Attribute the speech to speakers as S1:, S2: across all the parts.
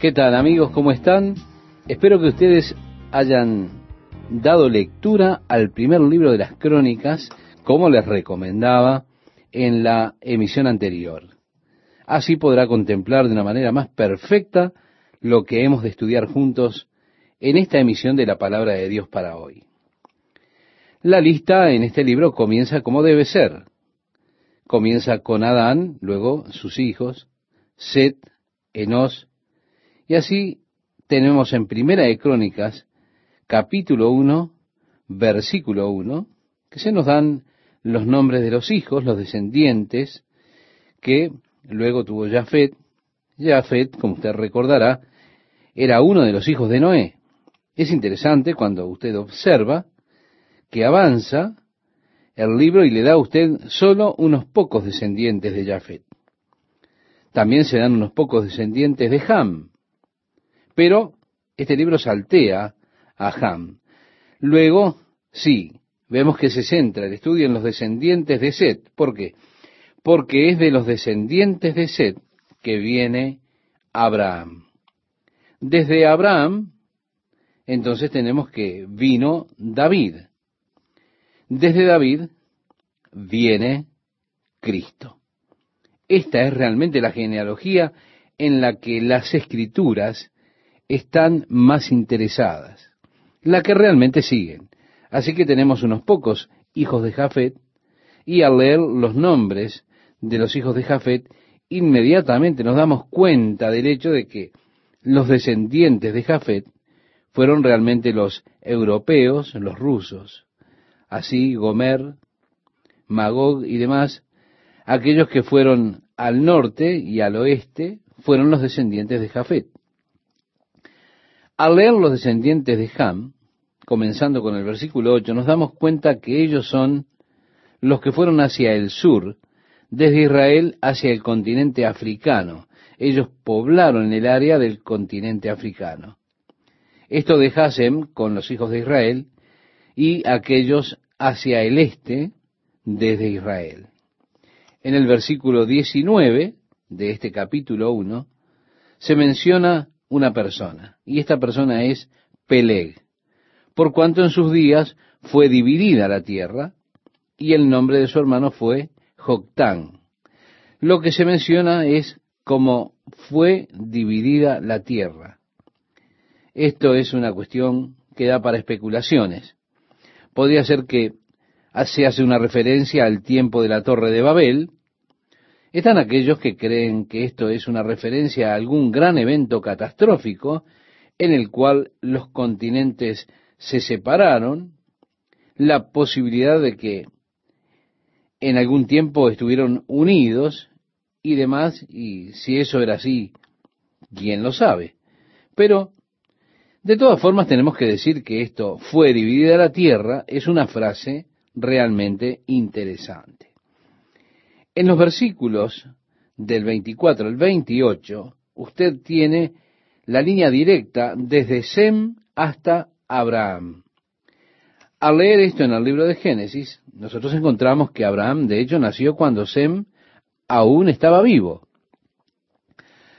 S1: ¿Qué tal amigos? ¿Cómo están? Espero que ustedes hayan dado lectura al primer libro de las crónicas, como les recomendaba en la emisión anterior. Así podrá contemplar de una manera más perfecta lo que hemos de estudiar juntos en esta emisión de la palabra de Dios para hoy. La lista en este libro comienza como debe ser. Comienza con Adán, luego sus hijos, Set, Enos, y así tenemos en Primera de Crónicas, capítulo 1, versículo 1, que se nos dan los nombres de los hijos, los descendientes, que luego tuvo Jafet. Jafet, como usted recordará, era uno de los hijos de Noé. Es interesante cuando usted observa que avanza el libro y le da a usted solo unos pocos descendientes de Jafet. También se dan unos pocos descendientes de Ham, pero este libro saltea a Ham. Luego, sí, vemos que se centra el estudio en los descendientes de Set. ¿Por qué? Porque es de los descendientes de Set que viene Abraham. Desde Abraham, entonces tenemos que vino David. Desde David viene Cristo. Esta es realmente la genealogía en la que las escrituras están más interesadas, la que realmente siguen. Así que tenemos unos pocos hijos de Jafet, y al leer los nombres de los hijos de Jafet, inmediatamente nos damos cuenta del hecho de que los descendientes de Jafet fueron realmente los europeos, los rusos. Así Gomer, Magog y demás, aquellos que fueron al norte y al oeste, fueron los descendientes de Jafet. Al leer los descendientes de Ham, comenzando con el versículo 8, nos damos cuenta que ellos son los que fueron hacia el sur, desde Israel hacia el continente africano. Ellos poblaron el área del continente africano. Esto de Hasem con los hijos de Israel y aquellos hacia el este desde Israel. En el versículo 19 de este capítulo 1 se menciona una persona, y esta persona es Peleg, por cuanto en sus días fue dividida la tierra, y el nombre de su hermano fue Joctán. Lo que se menciona es como fue dividida la tierra. Esto es una cuestión que da para especulaciones. Podría ser que se hace una referencia al tiempo de la torre de Babel, están aquellos que creen que esto es una referencia a algún gran evento catastrófico en el cual los continentes se separaron, la posibilidad de que en algún tiempo estuvieron unidos y demás, y si eso era así, ¿quién lo sabe? Pero, de todas formas, tenemos que decir que esto fue dividida la tierra, es una frase realmente interesante. En los versículos del 24 al 28, usted tiene la línea directa desde Sem hasta Abraham. Al leer esto en el libro de Génesis, nosotros encontramos que Abraham, de hecho, nació cuando Sem aún estaba vivo.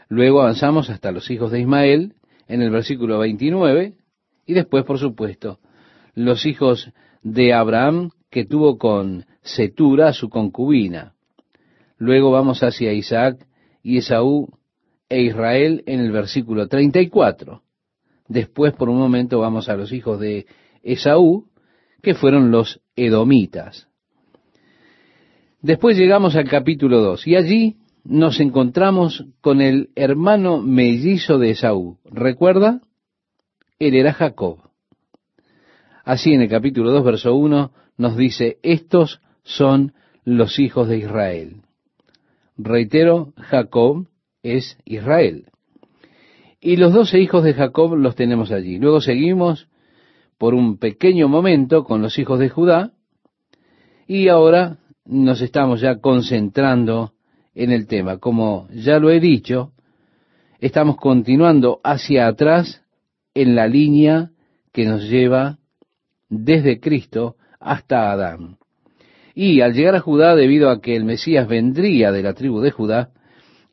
S1: Luego avanzamos hasta los hijos de Ismael en el versículo 29 y después, por supuesto, los hijos de Abraham que tuvo con Setura, su concubina. Luego vamos hacia Isaac y Esaú e Israel en el versículo 34. Después, por un momento, vamos a los hijos de Esaú, que fueron los edomitas. Después llegamos al capítulo 2 y allí nos encontramos con el hermano mellizo de Esaú. ¿Recuerda? Él era Jacob. Así en el capítulo 2, verso 1, nos dice, estos son los hijos de Israel. Reitero, Jacob es Israel. Y los doce hijos de Jacob los tenemos allí. Luego seguimos por un pequeño momento con los hijos de Judá y ahora nos estamos ya concentrando en el tema. Como ya lo he dicho, estamos continuando hacia atrás en la línea que nos lleva desde Cristo hasta Adán. Y al llegar a Judá, debido a que el Mesías vendría de la tribu de Judá,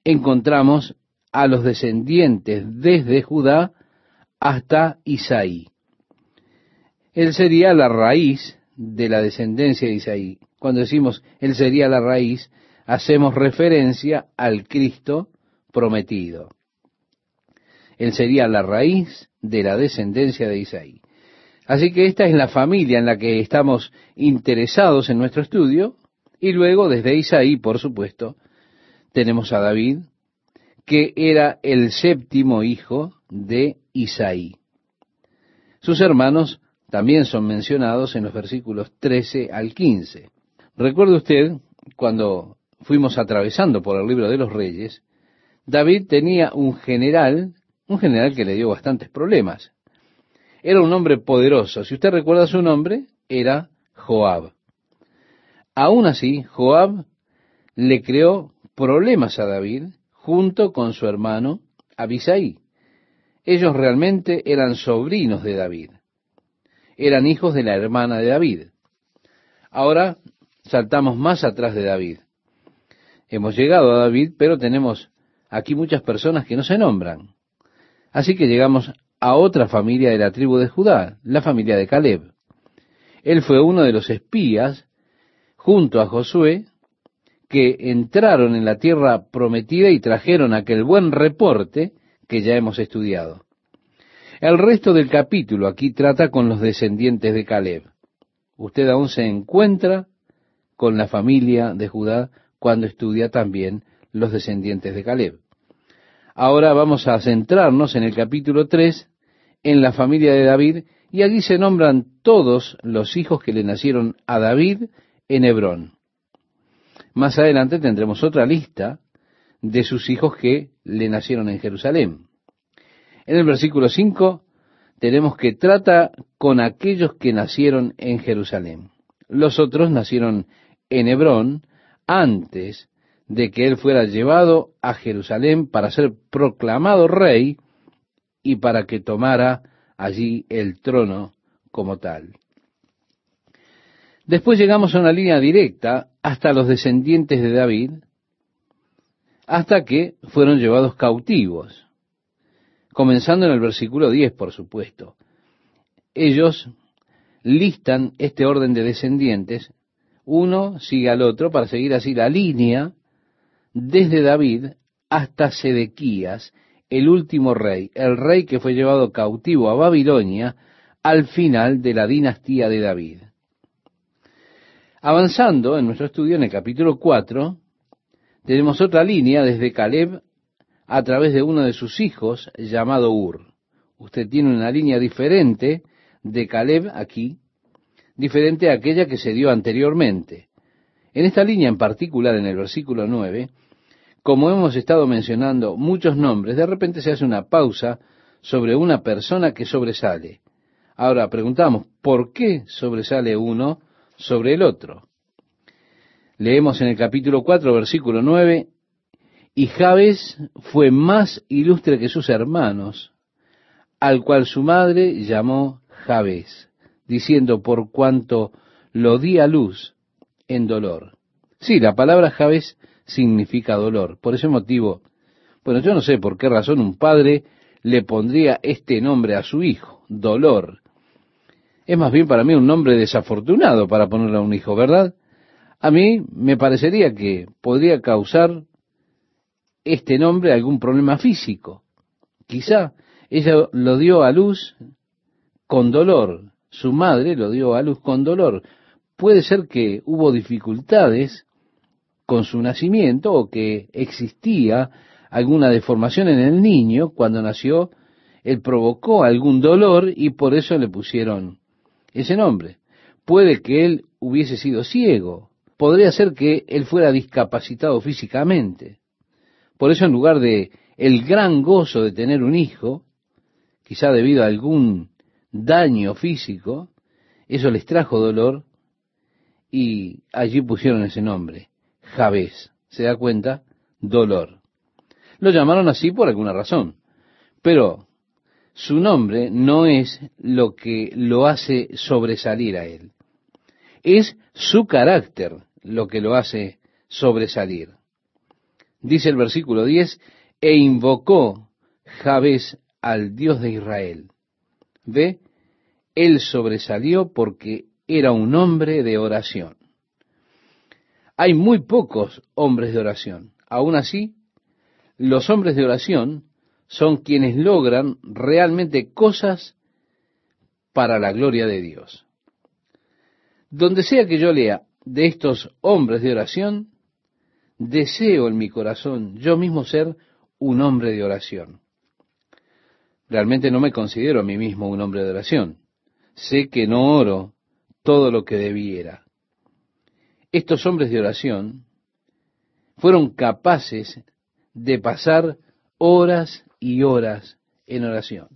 S1: encontramos a los descendientes desde Judá hasta Isaí. Él sería la raíz de la descendencia de Isaí. Cuando decimos Él sería la raíz, hacemos referencia al Cristo prometido. Él sería la raíz de la descendencia de Isaí. Así que esta es la familia en la que estamos interesados en nuestro estudio. Y luego, desde Isaí, por supuesto, tenemos a David, que era el séptimo hijo de Isaí. Sus hermanos también son mencionados en los versículos 13 al 15. Recuerde usted, cuando fuimos atravesando por el libro de los reyes, David tenía un general, un general que le dio bastantes problemas. Era un hombre poderoso. Si usted recuerda su nombre, era Joab. Aún así, Joab le creó problemas a David junto con su hermano Abisai. Ellos realmente eran sobrinos de David. Eran hijos de la hermana de David. Ahora saltamos más atrás de David. Hemos llegado a David, pero tenemos aquí muchas personas que no se nombran. Así que llegamos a otra familia de la tribu de Judá, la familia de Caleb. Él fue uno de los espías, junto a Josué, que entraron en la tierra prometida y trajeron aquel buen reporte que ya hemos estudiado. El resto del capítulo aquí trata con los descendientes de Caleb. Usted aún se encuentra con la familia de Judá cuando estudia también los descendientes de Caleb. Ahora vamos a centrarnos en el capítulo 3, en la familia de David, y allí se nombran todos los hijos que le nacieron a David en Hebrón. Más adelante tendremos otra lista de sus hijos que le nacieron en Jerusalén. En el versículo 5 tenemos que trata con aquellos que nacieron en Jerusalén. Los otros nacieron en Hebrón antes de que él fuera llevado a Jerusalén para ser proclamado rey y para que tomara allí el trono como tal. Después llegamos a una línea directa hasta los descendientes de David, hasta que fueron llevados cautivos, comenzando en el versículo 10, por supuesto. Ellos listan este orden de descendientes, uno sigue al otro para seguir así la línea desde David hasta Sedequías, el último rey, el rey que fue llevado cautivo a Babilonia al final de la dinastía de David. Avanzando en nuestro estudio en el capítulo 4, tenemos otra línea desde Caleb a través de uno de sus hijos llamado Ur. Usted tiene una línea diferente de Caleb aquí, diferente a aquella que se dio anteriormente. En esta línea en particular, en el versículo 9, como hemos estado mencionando muchos nombres, de repente se hace una pausa sobre una persona que sobresale. Ahora preguntamos, ¿por qué sobresale uno sobre el otro. Leemos en el capítulo 4, versículo 9, y Jabes fue más ilustre que sus hermanos, al cual su madre llamó Jabes, diciendo, por cuanto lo di a luz en dolor. Sí, la palabra Jabes significa dolor. Por ese motivo, bueno, yo no sé por qué razón un padre le pondría este nombre a su hijo, dolor es más bien para mí un nombre desafortunado para ponerle a un hijo, ¿verdad? A mí me parecería que podría causar este nombre algún problema físico. Quizá ella lo dio a luz con dolor, su madre lo dio a luz con dolor. Puede ser que hubo dificultades con su nacimiento o que existía alguna deformación en el niño cuando nació, él provocó algún dolor y por eso le pusieron ese nombre. Puede que él hubiese sido ciego, podría ser que él fuera discapacitado físicamente. Por eso en lugar de el gran gozo de tener un hijo, quizá debido a algún daño físico, eso les trajo dolor y allí pusieron ese nombre, Javés. ¿Se da cuenta? Dolor. Lo llamaron así por alguna razón. Pero su nombre no es lo que lo hace sobresalir a él. Es su carácter lo que lo hace sobresalir. Dice el versículo 10, e invocó Jabes al Dios de Israel. Ve, él sobresalió porque era un hombre de oración. Hay muy pocos hombres de oración. Aún así, los hombres de oración son quienes logran realmente cosas para la gloria de Dios. Donde sea que yo lea de estos hombres de oración, deseo en mi corazón yo mismo ser un hombre de oración. Realmente no me considero a mí mismo un hombre de oración. Sé que no oro todo lo que debiera. Estos hombres de oración fueron capaces de pasar horas y horas en oración.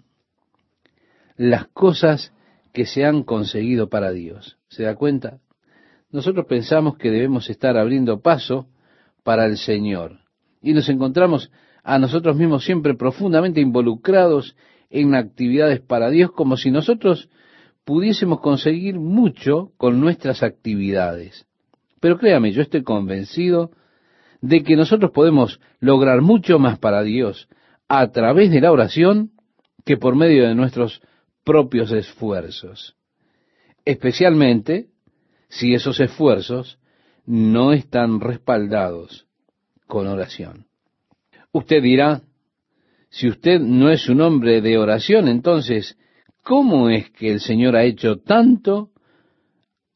S1: Las cosas que se han conseguido para Dios. ¿Se da cuenta? Nosotros pensamos que debemos estar abriendo paso para el Señor. Y nos encontramos a nosotros mismos siempre profundamente involucrados en actividades para Dios como si nosotros pudiésemos conseguir mucho con nuestras actividades. Pero créame, yo estoy convencido de que nosotros podemos lograr mucho más para Dios a través de la oración que por medio de nuestros propios esfuerzos. Especialmente si esos esfuerzos no están respaldados con oración. Usted dirá, si usted no es un hombre de oración, entonces, ¿cómo es que el Señor ha hecho tanto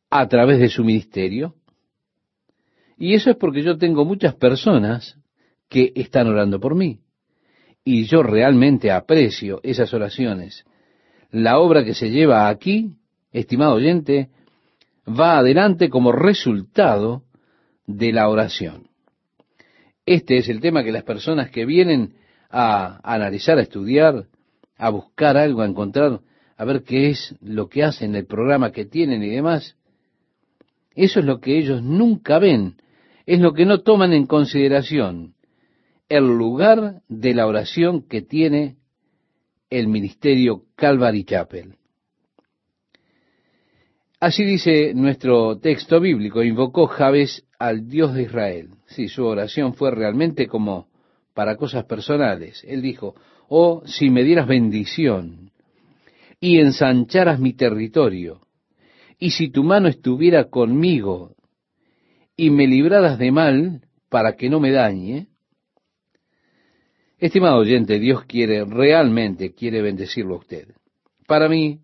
S1: a través de su ministerio? Y eso es porque yo tengo muchas personas que están orando por mí. Y yo realmente aprecio esas oraciones. La obra que se lleva aquí, estimado oyente, va adelante como resultado de la oración. Este es el tema que las personas que vienen a analizar, a estudiar, a buscar algo, a encontrar, a ver qué es lo que hacen, el programa que tienen y demás, eso es lo que ellos nunca ven, es lo que no toman en consideración, el lugar de la oración que tiene el ministerio Calvary Chapel. Así dice nuestro texto bíblico, invocó Jabes al Dios de Israel. Sí, su oración fue realmente como para cosas personales. Él dijo, oh, si me dieras bendición y ensancharas mi territorio, y si tu mano estuviera conmigo y me libraras de mal para que no me dañe, estimado oyente, Dios quiere, realmente quiere bendecirlo a usted. Para mí,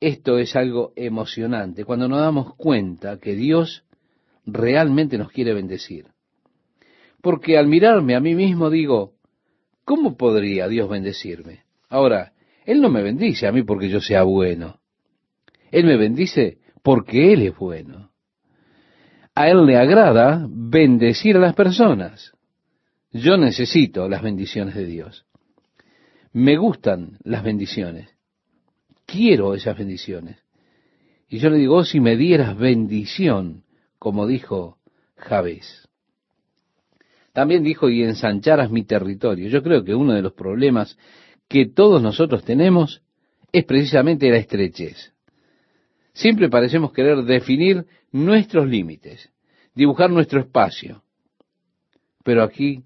S1: esto es algo emocionante, cuando nos damos cuenta que Dios realmente nos quiere bendecir. Porque al mirarme a mí mismo digo, ¿cómo podría Dios bendecirme? Ahora, Él no me bendice a mí porque yo sea bueno. Él me bendice porque Él es bueno. A Él le agrada bendecir a las personas. Yo necesito las bendiciones de Dios. Me gustan las bendiciones. Quiero esas bendiciones. Y yo le digo, oh, si me dieras bendición, como dijo Javés. También dijo, y ensancharas mi territorio. Yo creo que uno de los problemas que todos nosotros tenemos es precisamente la estrechez. Siempre parecemos querer definir nuestros límites, dibujar nuestro espacio. Pero aquí,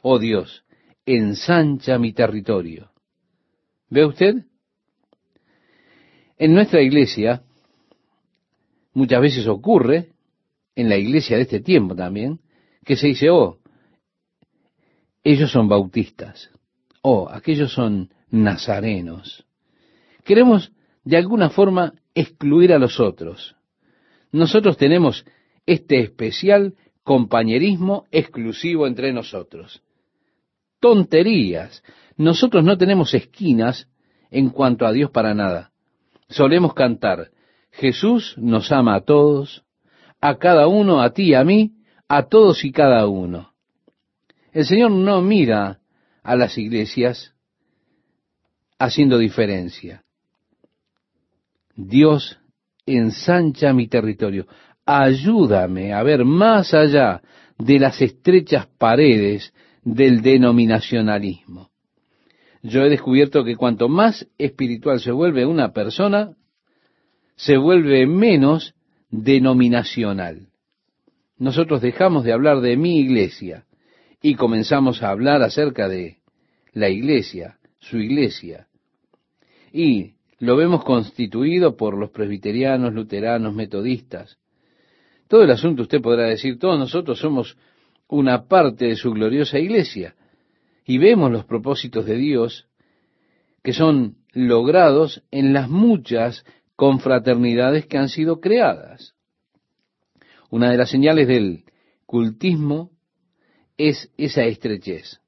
S1: oh Dios, ensancha mi territorio. ¿Ve usted? En nuestra iglesia muchas veces ocurre, en la iglesia de este tiempo también, que se dice, oh, ellos son bautistas, oh, aquellos son nazarenos. Queremos de alguna forma excluir a los otros. Nosotros tenemos este especial compañerismo exclusivo entre nosotros. Tonterías. Nosotros no tenemos esquinas en cuanto a Dios para nada. Solemos cantar, Jesús nos ama a todos, a cada uno, a ti, a mí, a todos y cada uno. El Señor no mira a las iglesias haciendo diferencia. Dios ensancha mi territorio. Ayúdame a ver más allá de las estrechas paredes del denominacionalismo. Yo he descubierto que cuanto más espiritual se vuelve una persona, se vuelve menos denominacional. Nosotros dejamos de hablar de mi iglesia y comenzamos a hablar acerca de la iglesia, su iglesia. Y lo vemos constituido por los presbiterianos, luteranos, metodistas. Todo el asunto usted podrá decir, todos nosotros somos una parte de su gloriosa iglesia. Y vemos los propósitos de Dios que son logrados en las muchas confraternidades que han sido creadas. Una de las señales del cultismo es esa estrechez.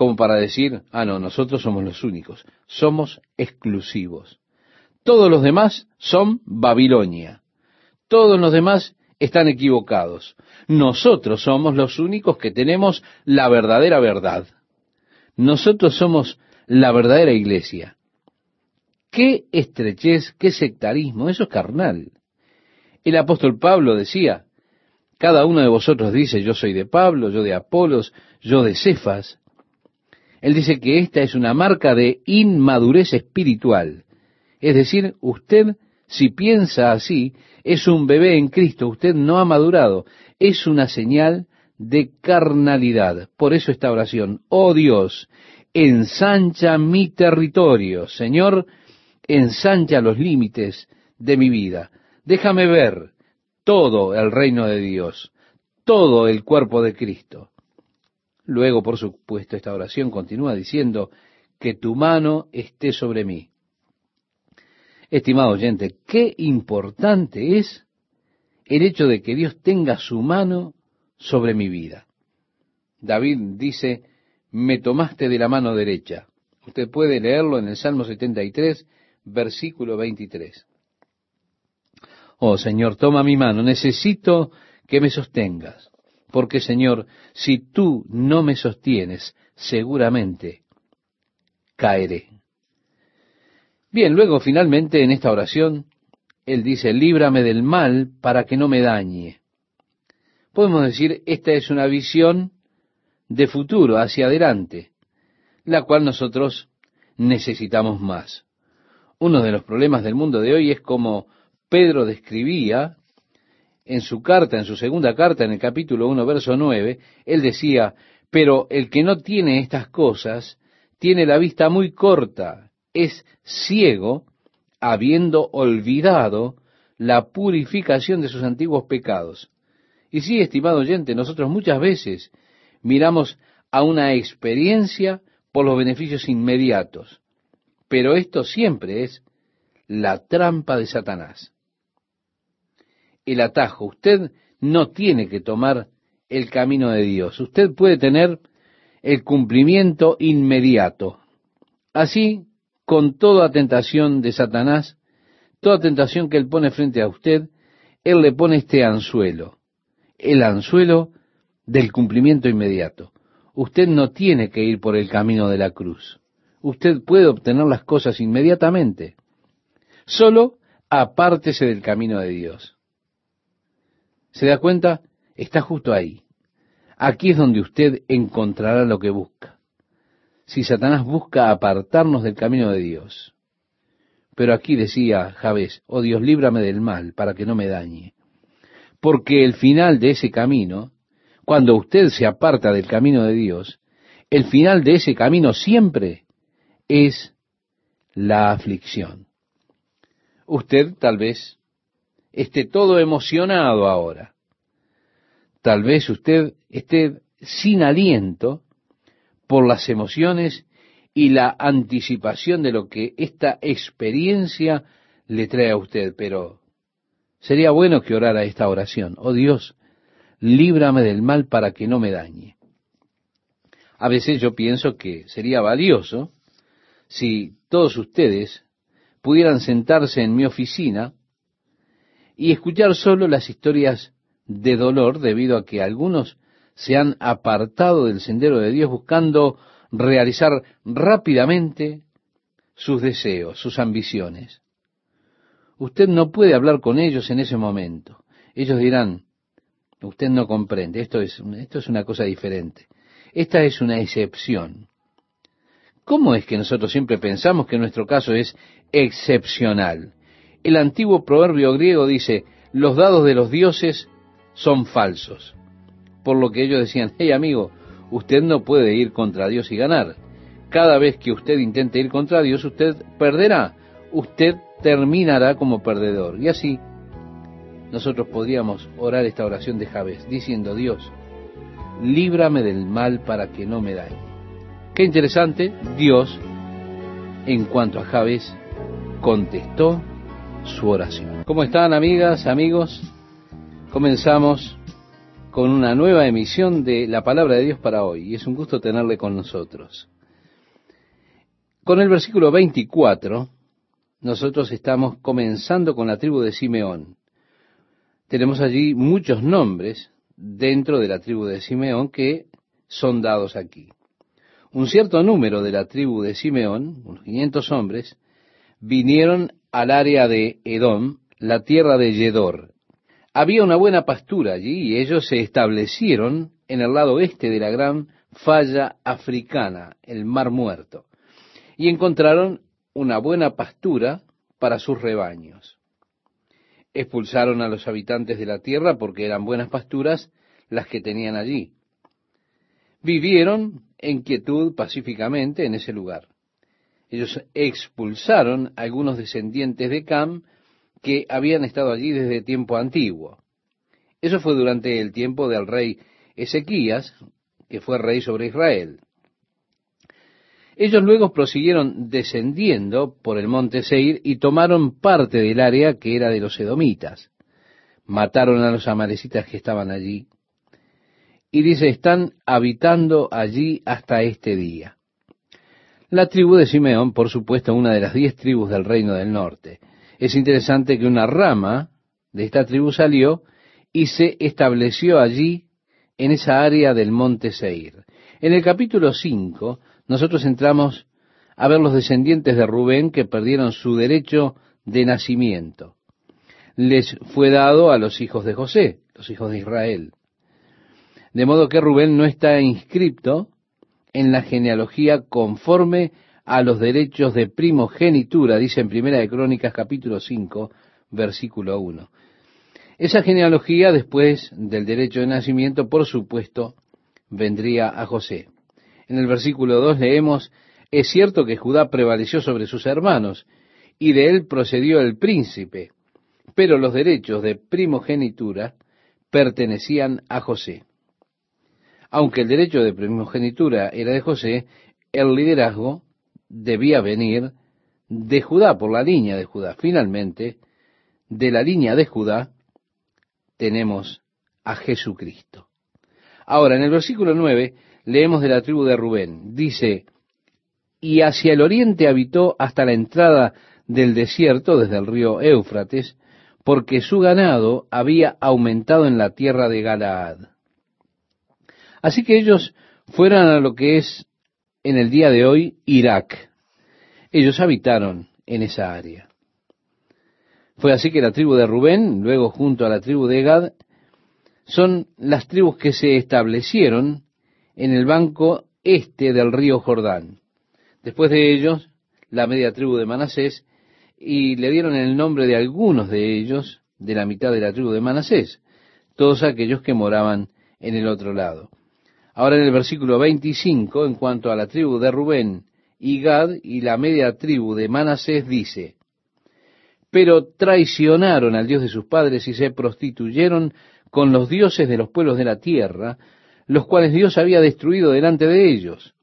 S1: Como para decir, ah, no, nosotros somos los únicos, somos exclusivos. Todos los demás son Babilonia. Todos los demás están equivocados. Nosotros somos los únicos que tenemos la verdadera verdad. Nosotros somos la verdadera iglesia. Qué estrechez, qué sectarismo, eso es carnal. El apóstol Pablo decía, cada uno de vosotros dice, yo soy de Pablo, yo de Apolos, yo de Cefas. Él dice que esta es una marca de inmadurez espiritual. Es decir, usted, si piensa así, es un bebé en Cristo, usted no ha madurado. Es una señal de carnalidad. Por eso esta oración, oh Dios, ensancha mi territorio. Señor, ensancha los límites de mi vida. Déjame ver todo el reino de Dios, todo el cuerpo de Cristo. Luego, por supuesto, esta oración continúa diciendo, que tu mano esté sobre mí. Estimado oyente, qué importante es el hecho de que Dios tenga su mano sobre mi vida. David dice, me tomaste de la mano derecha. Usted puede leerlo en el Salmo 73, versículo 23. Oh Señor, toma mi mano, necesito que me sostengas, porque Señor, si tú no me sostienes, seguramente caeré. Bien, luego finalmente en esta oración, Él dice, líbrame del mal para que no me dañe. Podemos decir, esta es una visión de futuro, hacia adelante, la cual nosotros necesitamos más. Uno de los problemas del mundo de hoy es como Pedro describía en su carta, en su segunda carta, en el capítulo 1, verso 9, él decía, pero el que no tiene estas cosas, tiene la vista muy corta, es ciego, habiendo olvidado la purificación de sus antiguos pecados. Y sí, estimado oyente, nosotros muchas veces miramos a una experiencia por los beneficios inmediatos, pero esto siempre es la trampa de Satanás el atajo. Usted no tiene que tomar el camino de Dios. Usted puede tener el cumplimiento inmediato. Así, con toda tentación de Satanás, toda tentación que él pone frente a usted, él le pone este anzuelo, el anzuelo del cumplimiento inmediato. Usted no tiene que ir por el camino de la cruz. Usted puede obtener las cosas inmediatamente. Solo apártese del camino de Dios. ¿Se da cuenta? Está justo ahí. Aquí es donde usted encontrará lo que busca. Si Satanás busca apartarnos del camino de Dios. Pero aquí decía Javés, oh Dios, líbrame del mal para que no me dañe. Porque el final de ese camino, cuando usted se aparta del camino de Dios, el final de ese camino siempre es la aflicción. Usted tal vez esté todo emocionado ahora. Tal vez usted esté sin aliento por las emociones y la anticipación de lo que esta experiencia le trae a usted, pero sería bueno que orara esta oración. Oh Dios, líbrame del mal para que no me dañe. A veces yo pienso que sería valioso si todos ustedes pudieran sentarse en mi oficina y escuchar solo las historias de dolor debido a que algunos se han apartado del sendero de Dios buscando realizar rápidamente sus deseos, sus ambiciones. Usted no puede hablar con ellos en ese momento. Ellos dirán, usted no comprende, esto es, esto es una cosa diferente. Esta es una excepción. ¿Cómo es que nosotros siempre pensamos que nuestro caso es excepcional? El antiguo proverbio griego dice, los dados de los dioses son falsos. por lo que ellos decían, hey amigo, usted no puede ir contra Dios y ganar. Cada vez que usted intente ir contra Dios, usted perderá. Usted terminará como perdedor. Y así nosotros podríamos orar esta oración de Javés, diciendo, Dios, líbrame del mal para que no me dañe. Qué interesante, Dios, en cuanto a Javés, contestó su oración. ¿Cómo están amigas, amigos? Comenzamos con una nueva emisión de la palabra de Dios para hoy y es un gusto tenerle con nosotros. Con el versículo 24, nosotros estamos comenzando con la tribu de Simeón. Tenemos allí muchos nombres dentro de la tribu de Simeón que son dados aquí. Un cierto número de la tribu de Simeón, unos 500 hombres, vinieron al área de Edom, la tierra de Yedor. Había una buena pastura allí y ellos se establecieron en el lado este de la gran falla africana, el Mar Muerto, y encontraron una buena pastura para sus rebaños. Expulsaron a los habitantes de la tierra porque eran buenas pasturas las que tenían allí. Vivieron en quietud pacíficamente en ese lugar. Ellos expulsaron a algunos descendientes de Cam que habían estado allí desde tiempo antiguo. Eso fue durante el tiempo del rey Ezequías, que fue rey sobre Israel. Ellos luego prosiguieron descendiendo por el monte Seir y tomaron parte del área que era de los edomitas. Mataron a los amalecitas que estaban allí. Y dice, están habitando allí hasta este día. La tribu de Simeón, por supuesto, una de las diez tribus del reino del norte. Es interesante que una rama de esta tribu salió y se estableció allí en esa área del monte Seir. En el capítulo 5 nosotros entramos a ver los descendientes de Rubén que perdieron su derecho de nacimiento. Les fue dado a los hijos de José, los hijos de Israel. De modo que Rubén no está inscripto en la genealogía conforme a los derechos de primogenitura, dice en Primera de Crónicas capítulo 5, versículo 1. Esa genealogía después del derecho de nacimiento, por supuesto, vendría a José. En el versículo 2 leemos, es cierto que Judá prevaleció sobre sus hermanos, y de él procedió el príncipe, pero los derechos de primogenitura pertenecían a José. Aunque el derecho de primogenitura era de José, el liderazgo debía venir de Judá, por la línea de Judá. Finalmente, de la línea de Judá, tenemos a Jesucristo. Ahora, en el versículo 9, leemos de la tribu de Rubén. Dice, y hacia el oriente habitó hasta la entrada del desierto, desde el río Éufrates, porque su ganado había aumentado en la tierra de Galaad. Así que ellos fueron a lo que es en el día de hoy Irak. Ellos habitaron en esa área. Fue así que la tribu de Rubén, luego junto a la tribu de Gad, son las tribus que se establecieron en el banco este del río Jordán. Después de ellos, la media tribu de Manasés, y le dieron el nombre de algunos de ellos, de la mitad de la tribu de Manasés, todos aquellos que moraban en el otro lado. Ahora en el versículo 25, en cuanto a la tribu de Rubén y Gad y la media tribu de Manasés, dice, pero traicionaron al Dios de sus padres y se prostituyeron con los dioses de los pueblos de la tierra, los cuales Dios había destruido delante de ellos,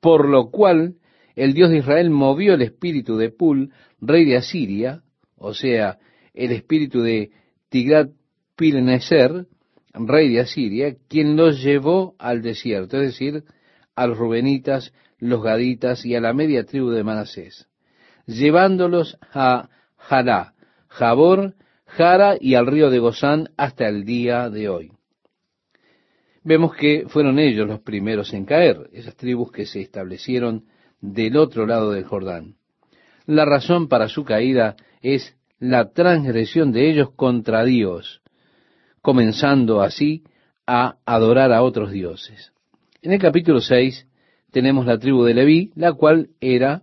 S1: por lo cual el Dios de Israel movió el espíritu de Pul, rey de Asiria, o sea, el espíritu de Tigrat Pilneser, rey de Asiria, quien los llevó al desierto, es decir, a los rubenitas, los gaditas y a la media tribu de Manasés, llevándolos a Jalá, Jabor, Jara y al río de Gozán hasta el día de hoy. Vemos que fueron ellos los primeros en caer, esas tribus que se establecieron del otro lado del Jordán. La razón para su caída es la transgresión de ellos contra Dios, comenzando así a adorar a otros dioses. En el capítulo 6 tenemos la tribu de Leví, la cual era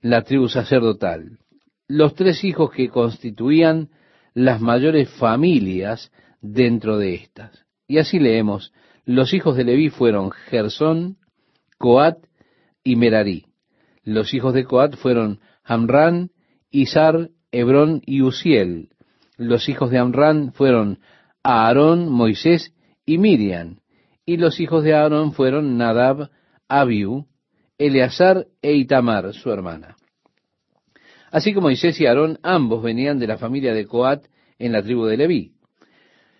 S1: la tribu sacerdotal. Los tres hijos que constituían las mayores familias dentro de estas. Y así leemos, los hijos de Leví fueron Gersón, Coat y Merarí. Los hijos de Coat fueron Hamran, Izar, Hebrón y Uziel. Los hijos de Amran fueron Aarón, Moisés y Miriam. Y los hijos de Aarón fueron Nadab, Abiú, Eleazar e Itamar, su hermana. Así como Moisés y Aarón ambos venían de la familia de Coat en la tribu de Leví.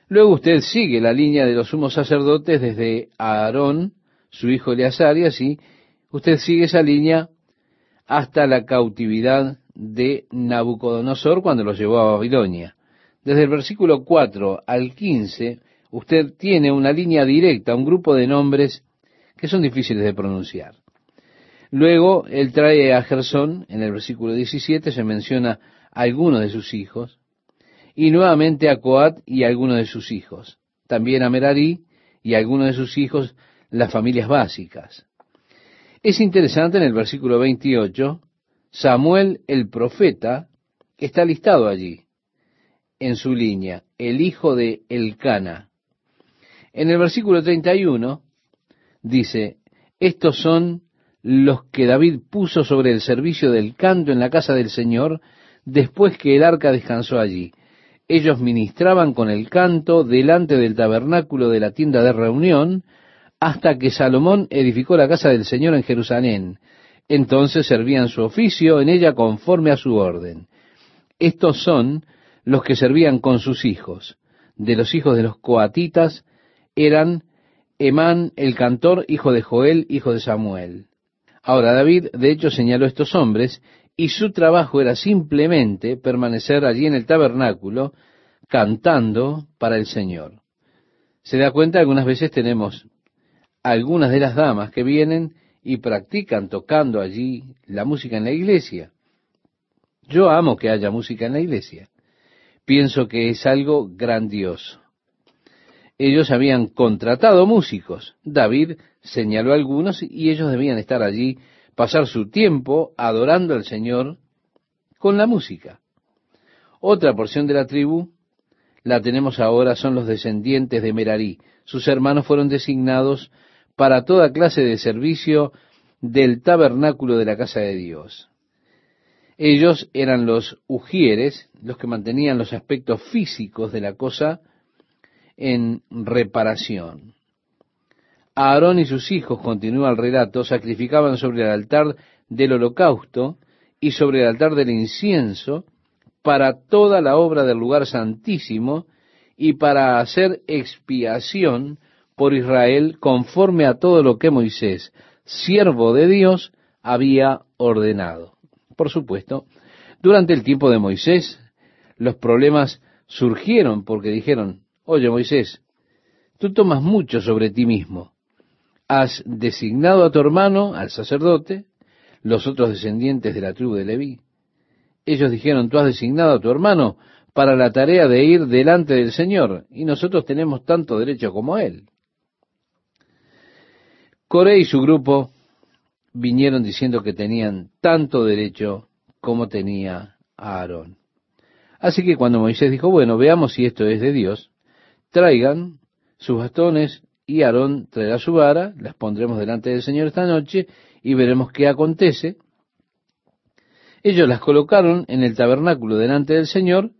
S1: Luego usted sigue la línea de los sumos sacerdotes desde Aarón, su hijo Eleazar, y así usted sigue esa línea hasta la cautividad de Nabucodonosor cuando los llevó a Babilonia. Desde el versículo 4 al 15, usted tiene una línea directa, un grupo de nombres que son difíciles de pronunciar. Luego, él trae a Gersón, en el versículo 17 se menciona a algunos de sus hijos, y nuevamente a Coat y a algunos de sus hijos, también a Merari y a algunos de sus hijos, las familias básicas. Es interesante en el versículo 28, Samuel el profeta está listado allí, en su línea, el hijo de Elcana. En el versículo 31 dice, estos son los que David puso sobre el servicio del canto en la casa del Señor después que el arca descansó allí. Ellos ministraban con el canto delante del tabernáculo de la tienda de reunión hasta que Salomón edificó la casa del Señor en Jerusalén. Entonces servían su oficio en ella conforme a su orden. Estos son los que servían con sus hijos. De los hijos de los coatitas eran Emán el cantor, hijo de Joel, hijo de Samuel. Ahora David, de hecho, señaló a estos hombres y su trabajo era simplemente permanecer allí en el tabernáculo cantando para el Señor. Se da cuenta, algunas veces tenemos algunas de las damas que vienen y practican tocando allí la música en la iglesia. Yo amo que haya música en la iglesia. Pienso que es algo grandioso. Ellos habían contratado músicos. David señaló a algunos y ellos debían estar allí, pasar su tiempo adorando al Señor con la música. Otra porción de la tribu la tenemos ahora, son los descendientes de Merarí. Sus hermanos fueron designados para toda clase de servicio del tabernáculo de la casa de Dios. Ellos eran los ujieres, los que mantenían los aspectos físicos de la cosa en reparación. Aarón y sus hijos, continúa el relato, sacrificaban sobre el altar del holocausto y sobre el altar del incienso para toda la obra del lugar santísimo y para hacer expiación por Israel conforme a todo lo que Moisés, siervo de Dios, había ordenado. Por supuesto, durante el tiempo de Moisés, los problemas surgieron porque dijeron, oye Moisés, tú tomas mucho sobre ti mismo has designado a tu hermano, al sacerdote, los otros descendientes de la tribu de Leví. Ellos dijeron, tú has designado a tu hermano para la tarea de ir delante del Señor, y nosotros tenemos tanto derecho como él. Coré y su grupo vinieron diciendo que tenían tanto derecho como tenía Aarón. Así que cuando Moisés dijo, bueno, veamos si esto es de Dios, traigan sus bastones y Aarón traerá su vara, las pondremos delante del Señor esta noche y veremos qué acontece. Ellos las colocaron en el tabernáculo delante del Señor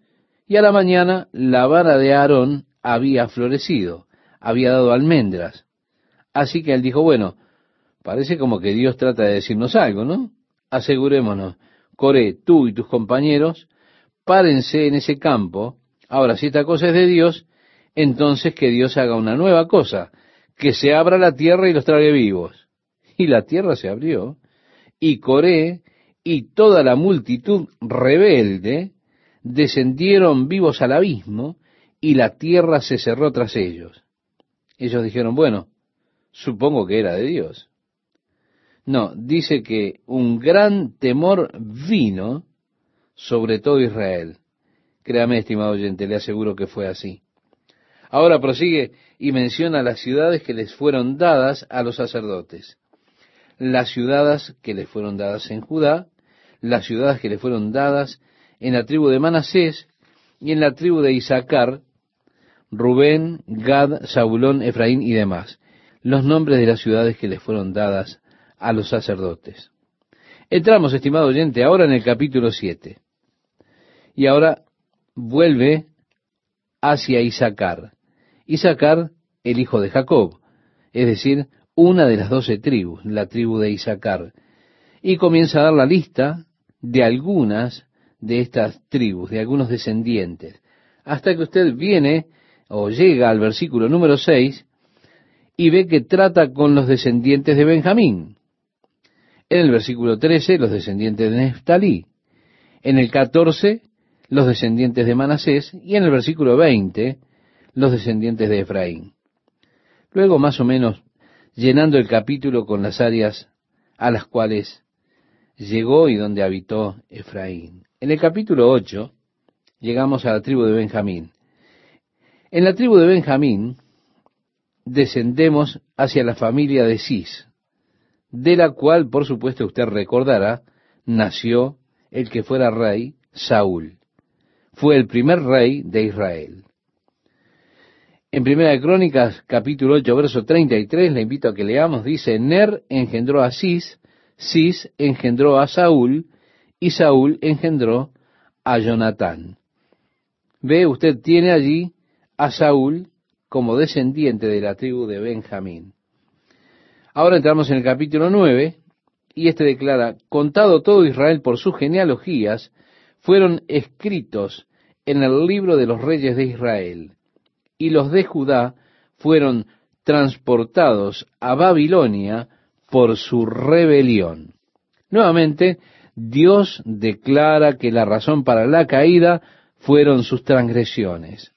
S1: y a la mañana la vara de Aarón había florecido, había dado almendras. Así que él dijo, bueno, parece como que Dios trata de decirnos algo, ¿no? Asegurémonos, Coré, tú y tus compañeros, párense en ese campo. Ahora, si esta cosa es de Dios, entonces que Dios haga una nueva cosa, que se abra la tierra y los trague vivos. Y la tierra se abrió, y Coré y toda la multitud rebelde descendieron vivos al abismo, y la tierra se cerró tras ellos. Ellos dijeron, bueno, supongo que era de Dios. No, dice que un gran temor vino sobre todo Israel. Créame, estimado oyente, le aseguro que fue así. Ahora prosigue y menciona las ciudades que les fueron dadas a los sacerdotes. Las ciudades que les fueron dadas en Judá, las ciudades que les fueron dadas en la tribu de Manasés y en la tribu de Isaacar, Rubén, Gad, Zabulón, Efraín y demás, los nombres de las ciudades que les fueron dadas a los sacerdotes. Entramos, estimado oyente, ahora en el capítulo 7. Y ahora vuelve hacia Isaacar. Isaacar, el hijo de Jacob, es decir, una de las doce tribus, la tribu de Isaacar. Y comienza a dar la lista de algunas de estas tribus, de algunos descendientes, hasta que usted viene o llega al versículo número 6 y ve que trata con los descendientes de Benjamín. En el versículo 13, los descendientes de Neftalí. En el 14, los descendientes de Manasés. Y en el versículo 20, los descendientes de Efraín. Luego, más o menos, llenando el capítulo con las áreas a las cuales llegó y donde habitó Efraín. En el capítulo 8 llegamos a la tribu de Benjamín. En la tribu de Benjamín descendemos hacia la familia de Cis, de la cual, por supuesto, usted recordará, nació el que fuera rey, Saúl. Fue el primer rey de Israel. En Primera de Crónicas, capítulo 8, verso 33, le invito a que leamos, dice, Ner engendró a Cis, Cis engendró a Saúl, y Saúl engendró a Jonatán. Ve, usted tiene allí a Saúl como descendiente de la tribu de Benjamín. Ahora entramos en el capítulo 9, y este declara, contado todo Israel por sus genealogías, fueron escritos en el libro de los reyes de Israel y los de Judá fueron transportados a Babilonia por su rebelión. Nuevamente, Dios declara que la razón para la caída fueron sus transgresiones.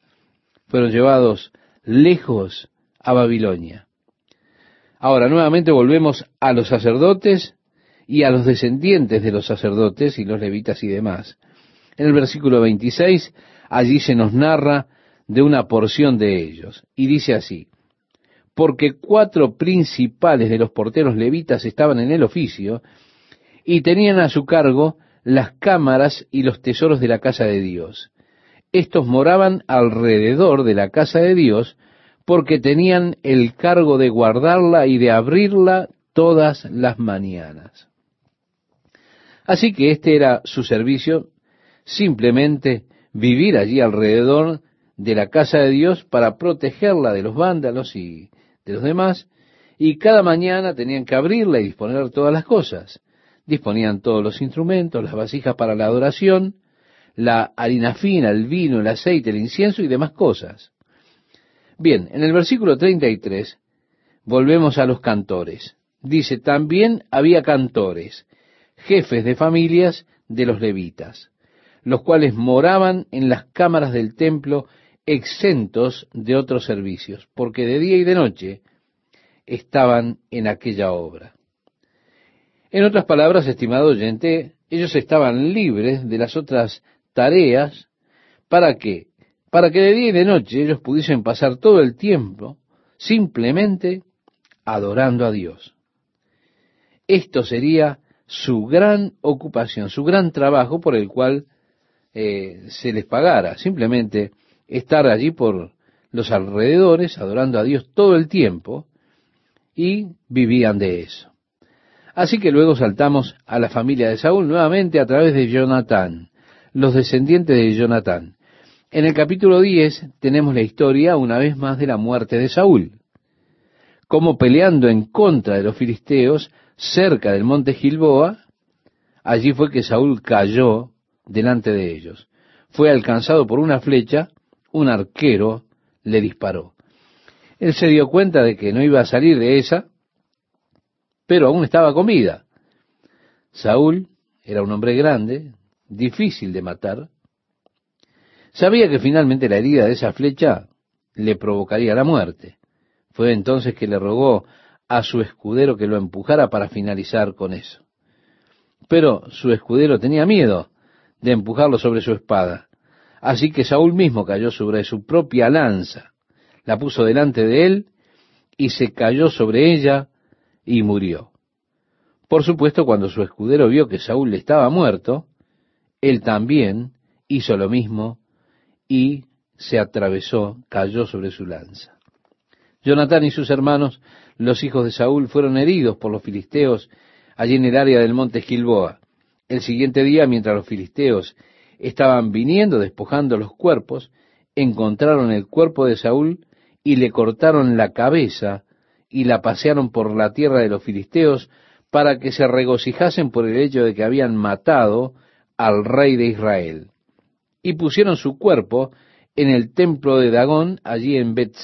S1: Fueron llevados lejos a Babilonia. Ahora, nuevamente volvemos a los sacerdotes y a los descendientes de los sacerdotes y los levitas y demás. En el versículo 26, allí se nos narra de una porción de ellos. Y dice así, porque cuatro principales de los porteros levitas estaban en el oficio y tenían a su cargo las cámaras y los tesoros de la casa de Dios. Estos moraban alrededor de la casa de Dios porque tenían el cargo de guardarla y de abrirla todas las mañanas. Así que este era su servicio, simplemente vivir allí alrededor de la casa de Dios para protegerla de los vándalos y de los demás, y cada mañana tenían que abrirla y disponer todas las cosas. Disponían todos los instrumentos, las vasijas para la adoración, la harina fina, el vino, el aceite, el incienso y demás cosas. Bien, en el versículo 33 volvemos a los cantores. Dice, también había cantores, jefes de familias de los levitas, los cuales moraban en las cámaras del templo exentos de otros servicios, porque de día y de noche estaban en aquella obra. En otras palabras, estimado oyente, ellos estaban libres de las otras tareas. ¿Para qué? Para que de día y de noche ellos pudiesen pasar todo el tiempo simplemente adorando a Dios. Esto sería su gran ocupación, su gran trabajo por el cual eh, se les pagara. Simplemente estar allí por los alrededores, adorando a Dios todo el tiempo, y vivían de eso. Así que luego saltamos a la familia de Saúl nuevamente a través de Jonatán, los descendientes de Jonatán. En el capítulo 10 tenemos la historia una vez más de la muerte de Saúl, como peleando en contra de los filisteos cerca del monte Gilboa, allí fue que Saúl cayó delante de ellos. Fue alcanzado por una flecha un arquero le disparó. Él se dio cuenta de que no iba a salir de esa, pero aún estaba comida. Saúl era un hombre grande, difícil de matar. Sabía que finalmente la herida de esa flecha le provocaría la muerte. Fue entonces que le rogó a su escudero que lo empujara para finalizar con eso. Pero su escudero tenía miedo de empujarlo sobre su espada. Así que Saúl mismo cayó sobre su propia lanza, la puso delante de él y se cayó sobre ella y murió. Por supuesto, cuando su escudero vio que Saúl estaba muerto, él también hizo lo mismo y se atravesó, cayó sobre su lanza. Jonatán y sus hermanos, los hijos de Saúl, fueron heridos por los filisteos allí en el área del monte Gilboa. El siguiente día, mientras los filisteos estaban viniendo despojando los cuerpos, encontraron el cuerpo de Saúl y le cortaron la cabeza y la pasearon por la tierra de los filisteos para que se regocijasen por el hecho de que habían matado al rey de Israel. Y pusieron su cuerpo en el templo de Dagón, allí en bet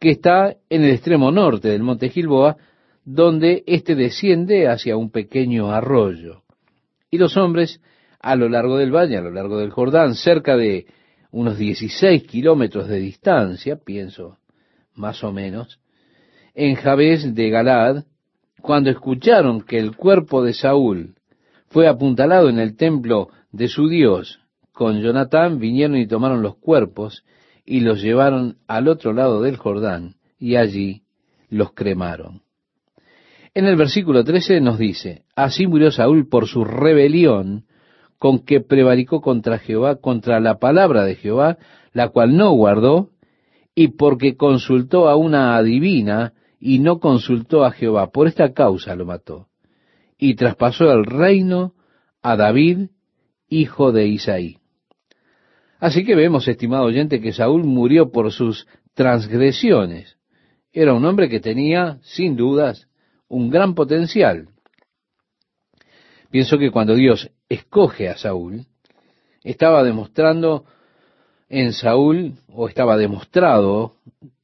S1: que está en el extremo norte del monte Gilboa, donde éste desciende hacia un pequeño arroyo. Y los hombres, a lo largo del valle, a lo largo del Jordán, cerca de unos 16 kilómetros de distancia, pienso, más o menos, en Jabes de Galad, cuando escucharon que el cuerpo de Saúl fue apuntalado en el templo de su Dios, con Jonatán vinieron y tomaron los cuerpos y los llevaron al otro lado del Jordán y allí los cremaron. En el versículo 13 nos dice, así murió Saúl por su rebelión con que prevaricó contra Jehová, contra la palabra de Jehová, la cual no guardó, y porque consultó a una adivina y no consultó a Jehová. Por esta causa lo mató. Y traspasó el reino a David, hijo de Isaí. Así que vemos, estimado oyente, que Saúl murió por sus transgresiones. Era un hombre que tenía, sin dudas, un gran potencial. Pienso que cuando Dios escoge a Saúl, estaba demostrando en Saúl, o estaba demostrado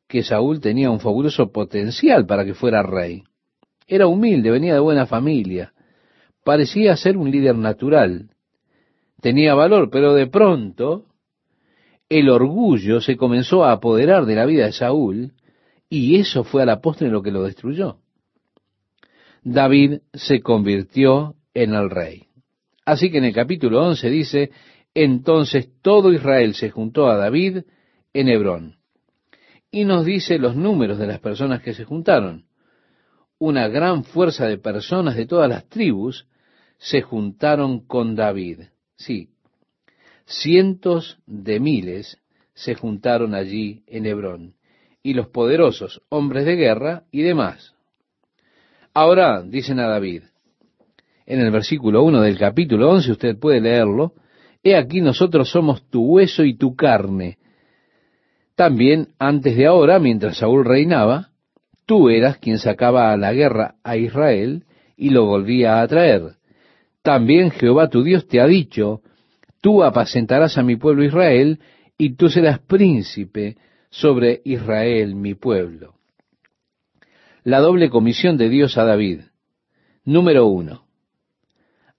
S1: que Saúl tenía un fabuloso potencial para que fuera rey. Era humilde, venía de buena familia, parecía ser un líder natural, tenía valor, pero de pronto el orgullo se comenzó a apoderar de la vida de Saúl, y eso fue a la postre lo que lo destruyó. David se convirtió en el rey. Así que en el capítulo 11 dice, entonces todo Israel se juntó a David en Hebrón. Y nos dice los números de las personas que se juntaron. Una gran fuerza de personas de todas las tribus se juntaron con David. Sí, cientos de miles se juntaron allí en Hebrón, y los poderosos hombres de guerra y demás. Ahora dicen a David, en el versículo 1 del capítulo 11, usted puede leerlo, He aquí nosotros somos tu hueso y tu carne. También antes de ahora, mientras Saúl reinaba, tú eras quien sacaba a la guerra a Israel y lo volvía a traer. También Jehová tu Dios te ha dicho, tú apacentarás a mi pueblo Israel y tú serás príncipe sobre Israel, mi pueblo la doble comisión de Dios a David. Número uno,